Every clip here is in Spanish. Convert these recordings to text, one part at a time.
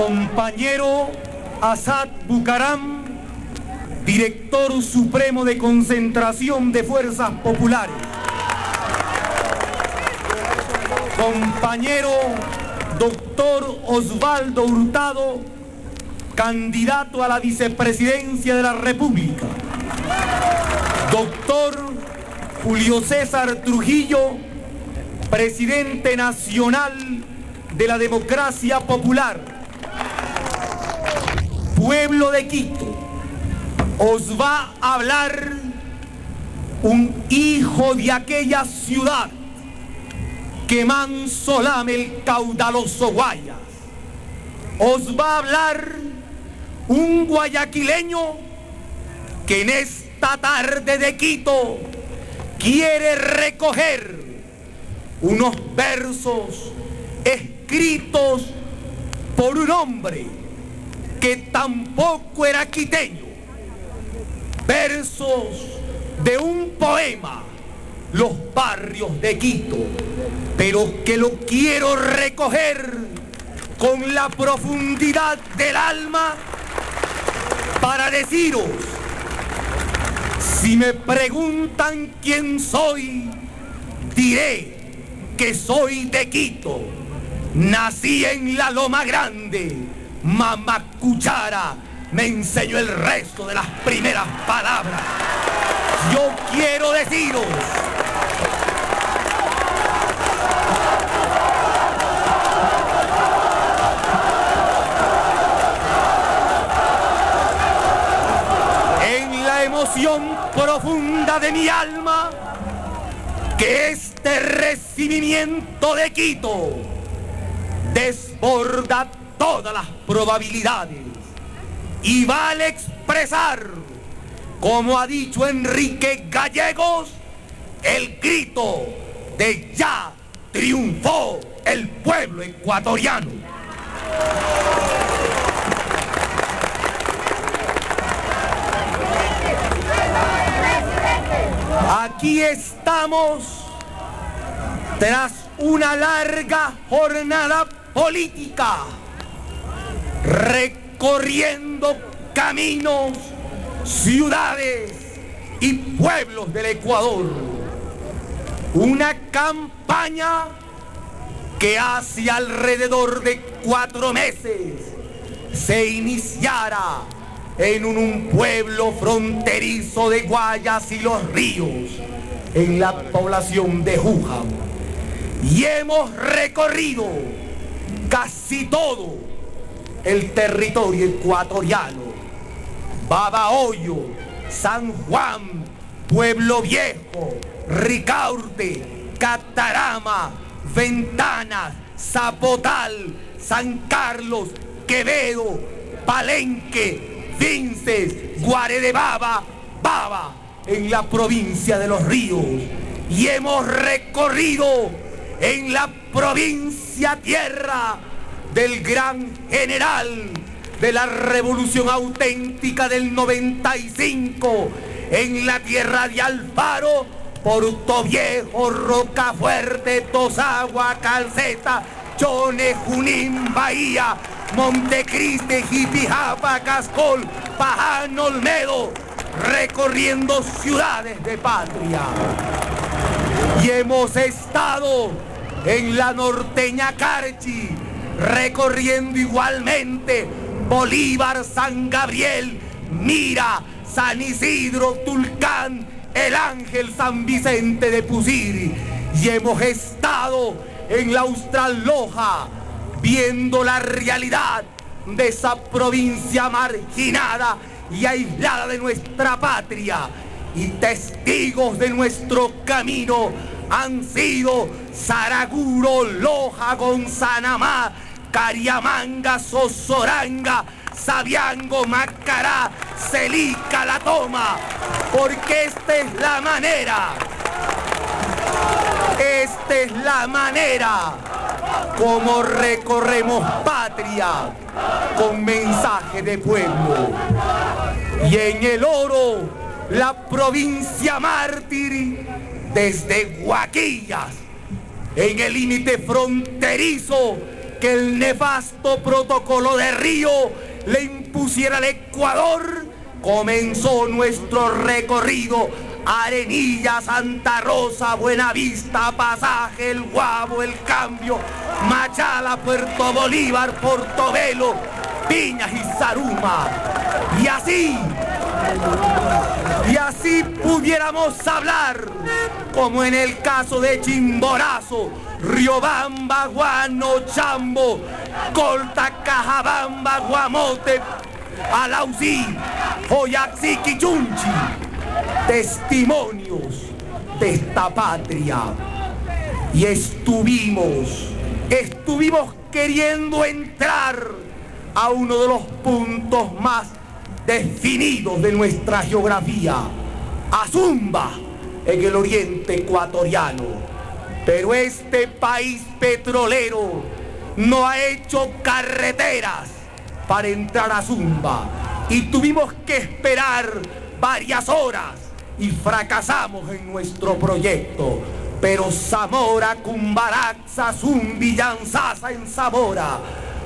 Compañero Asad Bucaram, director supremo de concentración de fuerzas populares. Compañero doctor Osvaldo Hurtado, candidato a la vicepresidencia de la República. Doctor Julio César Trujillo, presidente nacional de la democracia popular. Pueblo de Quito, os va a hablar un hijo de aquella ciudad que manso lame el caudaloso Guayas. Os va a hablar un guayaquileño que en esta tarde de Quito quiere recoger unos versos escritos por un hombre que tampoco era quiteño. Versos de un poema, Los barrios de Quito, pero que lo quiero recoger con la profundidad del alma para deciros, si me preguntan quién soy, diré que soy de Quito. Nací en la Loma Grande. Mamá Cuchara me enseñó el resto de las primeras palabras. Yo quiero deciros en la emoción profunda de mi alma que este recibimiento de Quito desborda todas las probabilidades y vale expresar, como ha dicho Enrique Gallegos, el grito de ya triunfó el pueblo ecuatoriano. Aquí estamos tras una larga jornada política, recorriendo caminos, ciudades y pueblos del Ecuador. Una campaña que hace alrededor de cuatro meses se iniciara en un, pueblo fronterizo de Guayas y los ríos, en la población de Jujam. Y hemos recorrido casi todo el territorio ecuatoriano. Babahoyo, San Juan, Pueblo Viejo, Ricaurte, Catarama, Ventanas, Zapotal, San Carlos, Quevedo, Palenque, Vinces, Guare de Baba, Baba, en la provincia de los ríos. Y hemos recorrido en la provincia tierra del gran general de la revolución auténtica del 95, en la tierra de Alfaro, Porto Viejo, Rocafuerte, Tosagua, Calceta, Chone, Junín, Bahía, Montecristi, Jipijapa, Cascol, Paján, Olmedo, recorriendo ciudades de patria. Y hemos estado en la norteña Carchi, recorriendo igualmente Bolívar, San Gabriel, Mira, San Isidro, Tulcán, El Ángel, San Vicente de Pusiri. Y hemos estado en la Austral Loja, viendo la realidad de esa provincia marginada y aislada de nuestra patria. Y testigos de nuestro camino han sido Saraguro, Loja, Gonzanamá, Cariamanga, Sosoranga, Sabiango, Macará, Celica, La Toma, porque esta es la manera, esta es la manera como recorremos patria con mensaje de pueblo. Y en el oro, la provincia mártir, desde Guaquillas, en el límite fronterizo que el nefasto protocolo de Río le impusiera al Ecuador, comenzó nuestro recorrido Arenilla, Santa Rosa, Buenavista, Pasaje, El Guabo, El Cambio, Machala, Puerto Bolívar, Portobelo, Piñas y Zaruma. Y así, y así pudiéramos hablar, como en el caso de Chimborazo, Riobamba, Guano, Chambo, Colta, Cajabamba, Guamote, Alausí, Oyaxi, Quichunchi testimonios de esta patria. Y estuvimos, estuvimos queriendo entrar a uno de los puntos más definidos de nuestra geografía, a Zumba, en el oriente ecuatoriano. Pero este país petrolero no ha hecho carreteras para entrar a Zumba y tuvimos que esperar varias horas y fracasamos en nuestro proyecto. Pero Zamora, Cumbaraxa, Zumbi, Villanzasa en Zamora,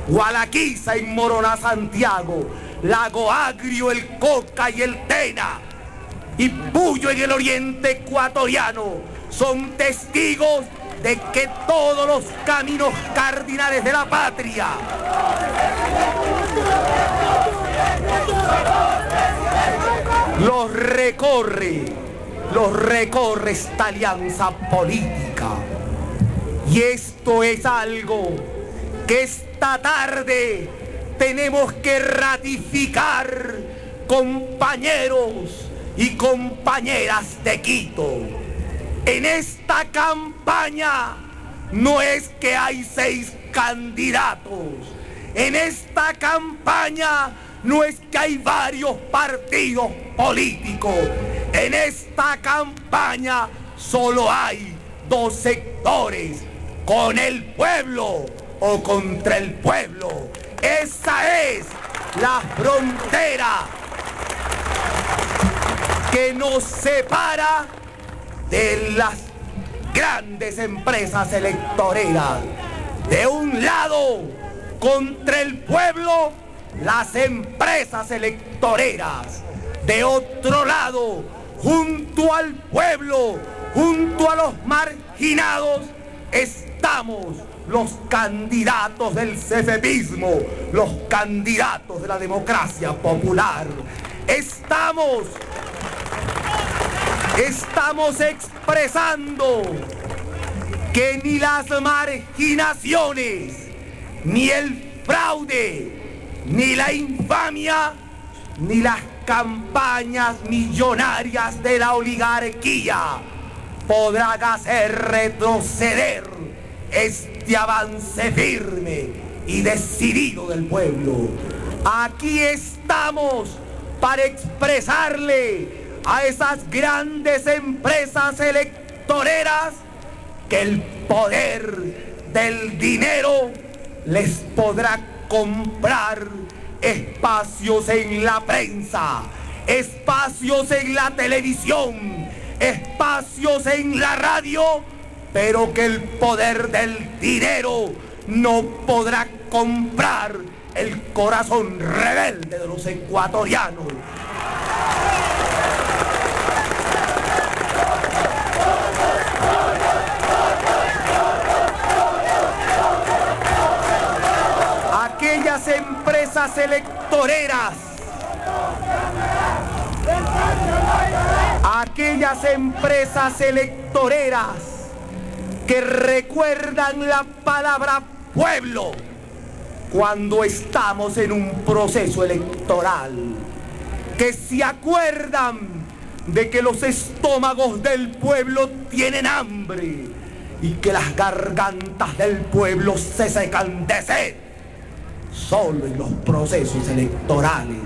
Gualaquiza en Morona, Santiago, Lago Agrio, el Coca y el Tena, y Puyo en el oriente ecuatoriano, son testigos de que todos los caminos cardinales de la patria los recorre, los recorre esta alianza política. Y esto es algo que esta tarde tenemos que ratificar, compañeros y compañeras de Quito. En esta campaña no es que hay seis candidatos. En esta campaña no es que hay varios partidos políticos. En esta campaña solo hay dos sectores, con el pueblo o contra el pueblo. Esa es la frontera que nos separa de las grandes empresas electoreras. De un lado, contra el pueblo las empresas electoreras. De otro lado, junto al pueblo, junto a los marginados, estamos los candidatos del cefepismo, los candidatos de la democracia popular. Estamos, estamos expresando que ni las marginaciones, ni el fraude, ni la infamia, ni las campañas millonarias de la oligarquía podrán hacer retroceder este avance firme y decidido del pueblo. Aquí estamos para expresarle a esas grandes empresas electoreras que el poder del dinero les podrá comprar espacios en la prensa, espacios en la televisión, espacios en la radio, pero que el poder del dinero no podrá comprar el corazón rebelde de los ecuatorianos. aquellas empresas electoreras, aquellas empresas electoreras que recuerdan la palabra pueblo cuando estamos en un proceso electoral, que se acuerdan de que los estómagos del pueblo tienen hambre y que las gargantas del pueblo se secan de sed solo en los procesos electorales.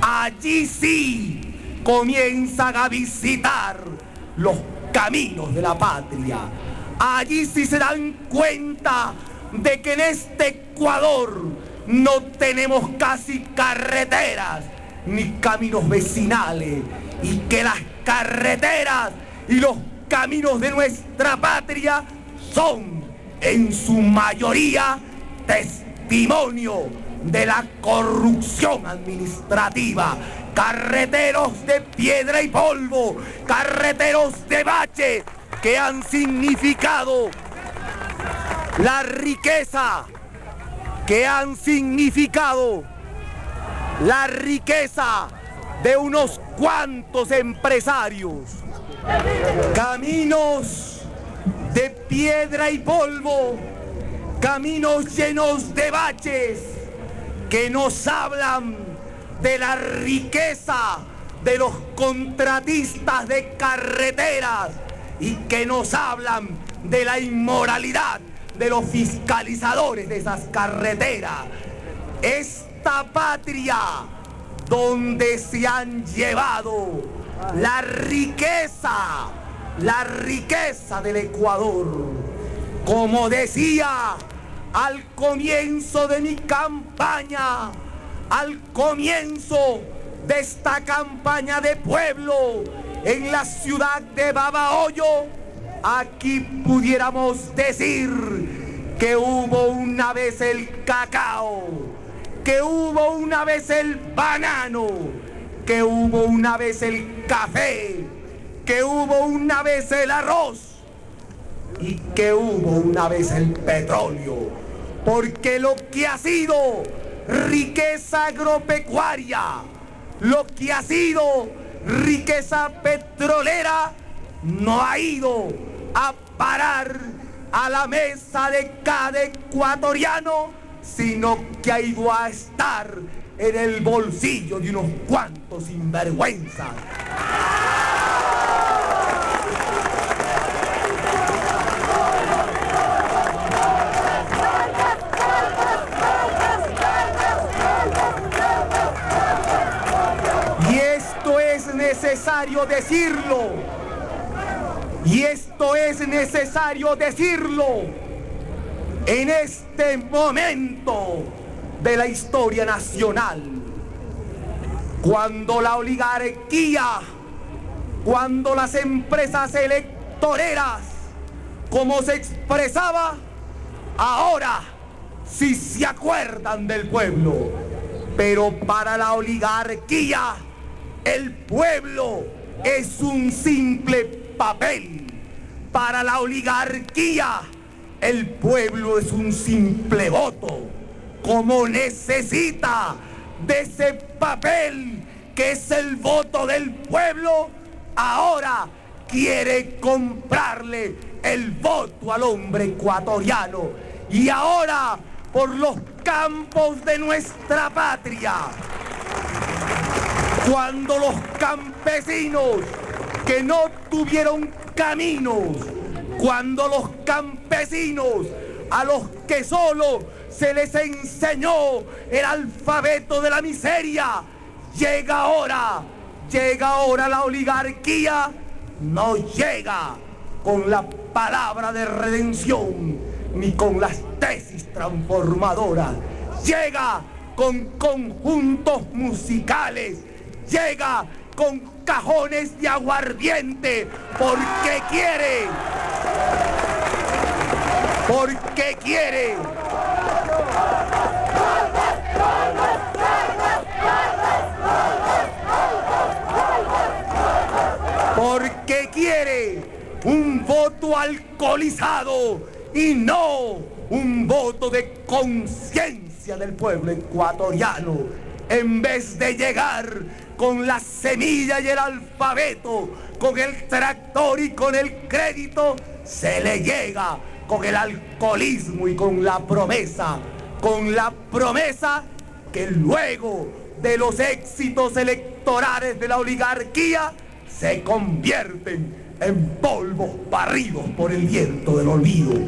Allí sí comienzan a visitar los caminos de la patria. Allí sí se dan cuenta de que en este Ecuador no tenemos casi carreteras ni caminos vecinales y que las carreteras y los caminos de nuestra patria son en su mayoría testimonio de la corrupción administrativa. Carreteros de piedra y polvo, carreteros de bache que han significado la riqueza, que han significado la riqueza de unos cuantos empresarios. Caminos de piedra y polvo, caminos llenos de baches que nos hablan de la riqueza de los contratistas de carreteras y que nos hablan de la inmoralidad de los fiscalizadores de esas carreteras. Esta patria donde se han llevado la riqueza, la riqueza del Ecuador. Como decía al comienzo de mi campaña, al comienzo de esta campaña de pueblo en la ciudad de Babahoyo, aquí pudiéramos decir que hubo una vez el cacao, que hubo una vez el banano, que hubo una vez el café, que hubo una vez el arroz y que hubo una vez el petróleo. Porque lo que ha sido riqueza agropecuaria, lo que ha sido riqueza petrolera, no ha ido a parar a la mesa de cada ecuatoriano, sino que ha ido a estar en el bolsillo de unos cuantos sinvergüenzas. Y esto es necesario decirlo. Y esto es necesario decirlo en este momento de la historia nacional. Cuando la oligarquía, cuando las empresas electoreras, como se expresaba, ahora sí se acuerdan del pueblo. Pero para la oligarquía, el pueblo es un simple papel. Para la oligarquía, el pueblo es un simple voto. Como necesita de ese papel que es el voto del pueblo, ahora quiere comprarle el voto al hombre ecuatoriano. Y ahora, por los campos de nuestra patria, cuando los campesinos que no tuvieron caminos, cuando los campesinos a los que solo se les enseñó el alfabeto de la miseria, llega ahora, llega ahora la oligarquía, no llega con la palabra de redención ni con las tesis transformadoras, llega con conjuntos musicales, llega con cajones de aguardiente, porque quiere, porque quiere. Porque quiere un voto alcoholizado y no un voto de conciencia del pueblo ecuatoriano. En vez de llegar con la semilla y el alfabeto, con el tractor y con el crédito, se le llega con el alcoholismo y con la promesa, con la promesa que luego de los éxitos electorales de la oligarquía se convierten en polvos barridos por el viento del olvido.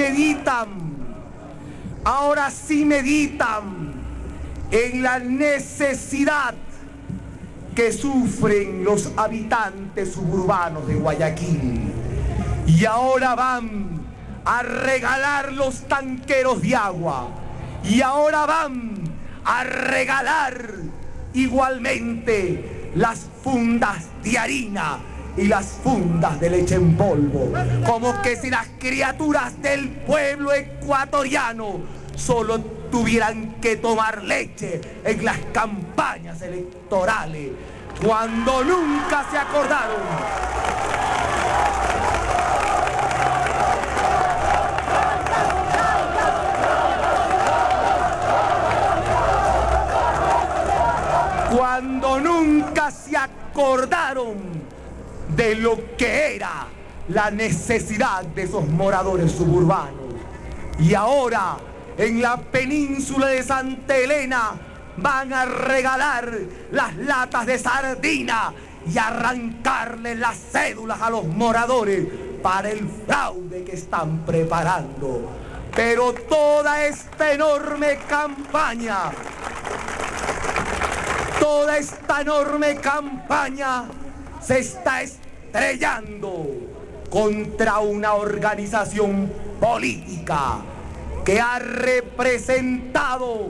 Meditan, ahora sí meditan en la necesidad que sufren los habitantes suburbanos de Guayaquil. Y ahora van a regalar los tanqueros de agua. Y ahora van a regalar igualmente las fundas de harina y las fundas de leche en polvo, como que si las criaturas del pueblo ecuatoriano solo tuvieran que tomar leche en las campañas electorales, cuando nunca se acordaron. Cuando nunca se acordaron de lo que era la necesidad de esos moradores suburbanos. Y ahora en la península de Santa Elena van a regalar las latas de sardina y arrancarle las cédulas a los moradores para el fraude que están preparando. Pero toda esta enorme campaña Toda esta enorme campaña se está estrellando contra una organización política que ha representado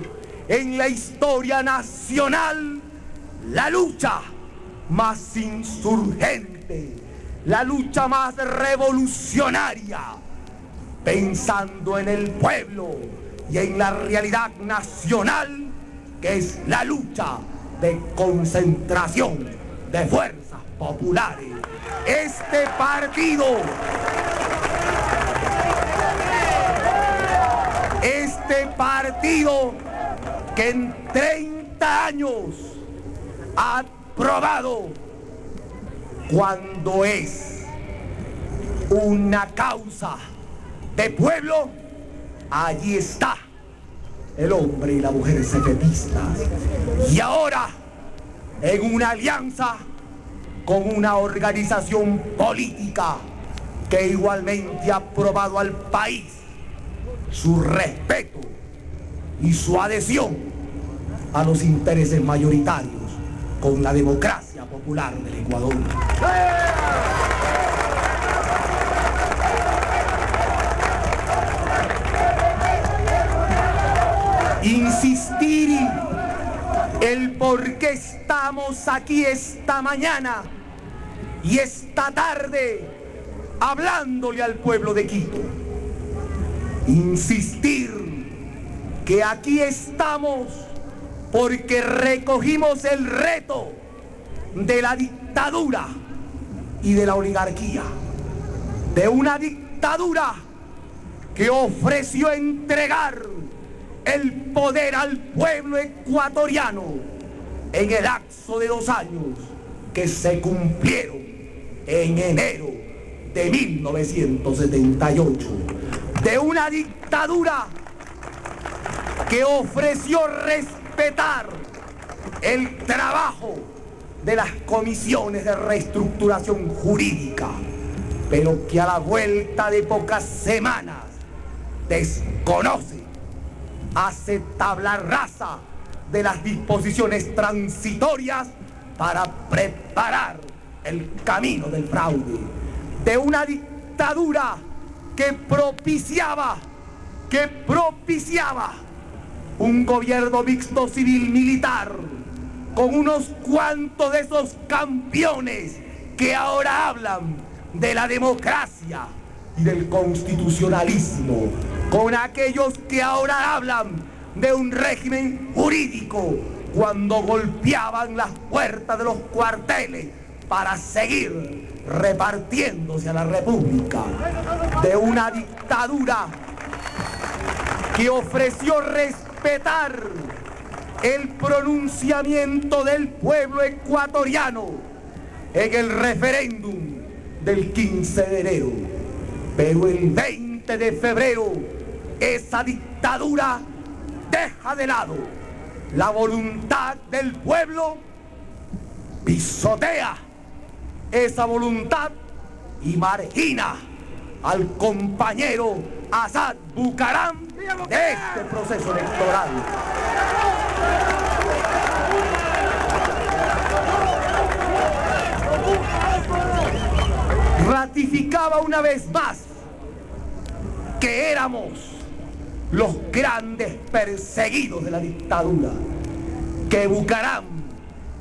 en la historia nacional la lucha más insurgente, la lucha más revolucionaria, pensando en el pueblo y en la realidad nacional que es la lucha de concentración de fuerzas populares. Este partido, este partido que en 30 años ha probado cuando es una causa de pueblo, allí está el hombre y la mujer secretistas. Y ahora, en una alianza con una organización política que igualmente ha probado al país su respeto y su adhesión a los intereses mayoritarios con la democracia popular del Ecuador. insistir el por qué estamos aquí esta mañana y esta tarde hablándole al pueblo de Quito. Insistir que aquí estamos porque recogimos el reto de la dictadura y de la oligarquía, de una dictadura que ofreció entregar el poder al pueblo ecuatoriano en el lapso de dos años que se cumplieron en enero de 1978, de una dictadura que ofreció respetar el trabajo de las comisiones de reestructuración jurídica, pero que a la vuelta de pocas semanas desconoce hace tabla rasa de las disposiciones transitorias para preparar el camino del fraude, de una dictadura que propiciaba, que propiciaba un gobierno mixto civil militar con unos cuantos de esos campeones que ahora hablan de la democracia y del constitucionalismo con aquellos que ahora hablan de un régimen jurídico cuando golpeaban las puertas de los cuarteles para seguir repartiéndose a la República, de una dictadura que ofreció respetar el pronunciamiento del pueblo ecuatoriano en el referéndum del 15 de enero. Pero el 20 de febrero esa dictadura deja de lado la voluntad del pueblo, pisotea esa voluntad y margina al compañero Assad Bucaram de este proceso electoral. Ratificaba una vez más que éramos los grandes perseguidos de la dictadura, que Bucaram,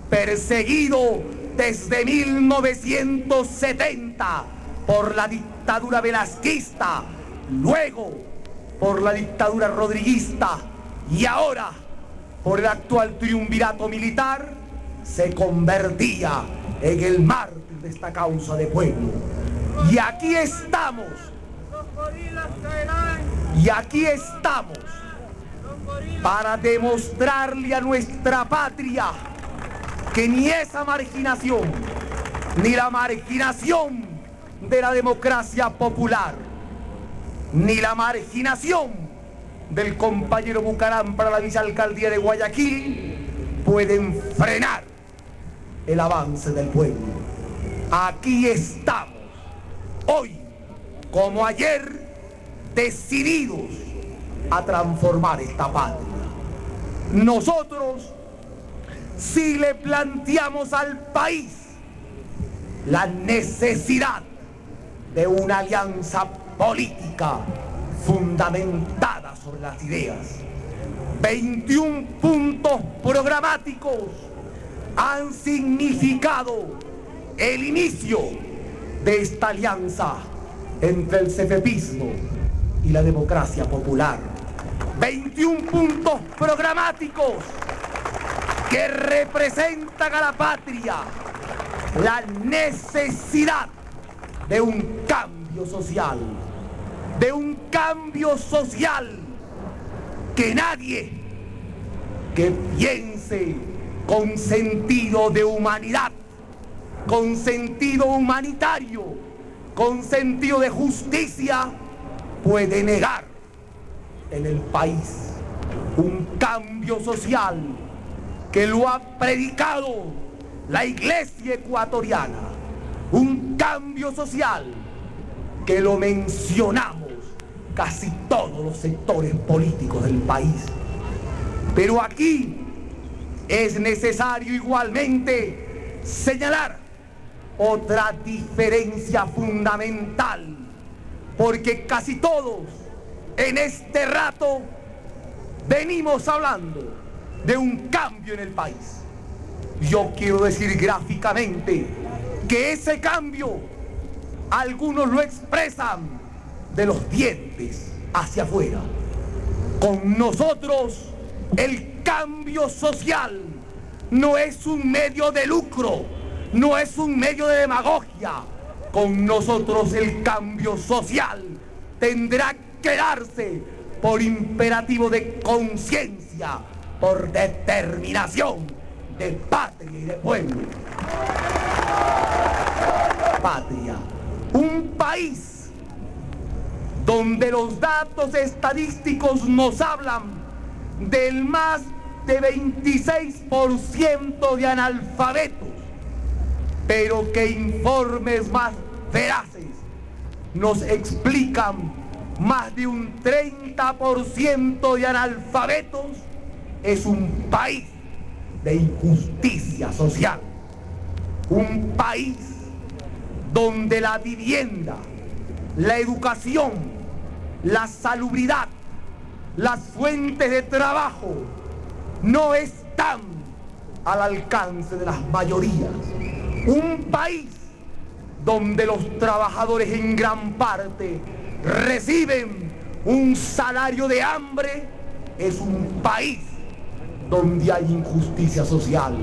perseguido desde 1970 por la dictadura velasquista, luego por la dictadura rodriguista y ahora por el actual triunvirato militar, se convertía en el mártir de esta causa de pueblo. Y aquí estamos. Y aquí estamos para demostrarle a nuestra patria que ni esa marginación, ni la marginación de la democracia popular, ni la marginación del compañero Bucarán para la vicealcaldía de Guayaquil pueden frenar el avance del pueblo. Aquí estamos, hoy como ayer, decididos a transformar esta patria. Nosotros, si le planteamos al país la necesidad de una alianza política fundamentada sobre las ideas, 21 puntos programáticos han significado el inicio de esta alianza entre el cefepismo y la democracia popular. 21 puntos programáticos que representan a la patria la necesidad de un cambio social, de un cambio social que nadie que piense con sentido de humanidad, con sentido humanitario, con sentido de justicia, puede negar en el país un cambio social que lo ha predicado la iglesia ecuatoriana, un cambio social que lo mencionamos casi todos los sectores políticos del país. Pero aquí es necesario igualmente señalar otra diferencia fundamental, porque casi todos en este rato venimos hablando de un cambio en el país. Yo quiero decir gráficamente que ese cambio algunos lo expresan de los dientes hacia afuera. Con nosotros el cambio social no es un medio de lucro, no es un medio de demagogia. Con nosotros el cambio social tendrá que darse por imperativo de conciencia, por determinación de patria y de pueblo. Patria, un país donde los datos estadísticos nos hablan del más de 26% de analfabetos, pero que informes más veraces nos explican más de un 30% de analfabetos es un país de injusticia social, un país donde la vivienda, la educación, la salubridad, las fuentes de trabajo no están al alcance de las mayorías. Un país donde los trabajadores en gran parte reciben un salario de hambre es un país donde hay injusticia social.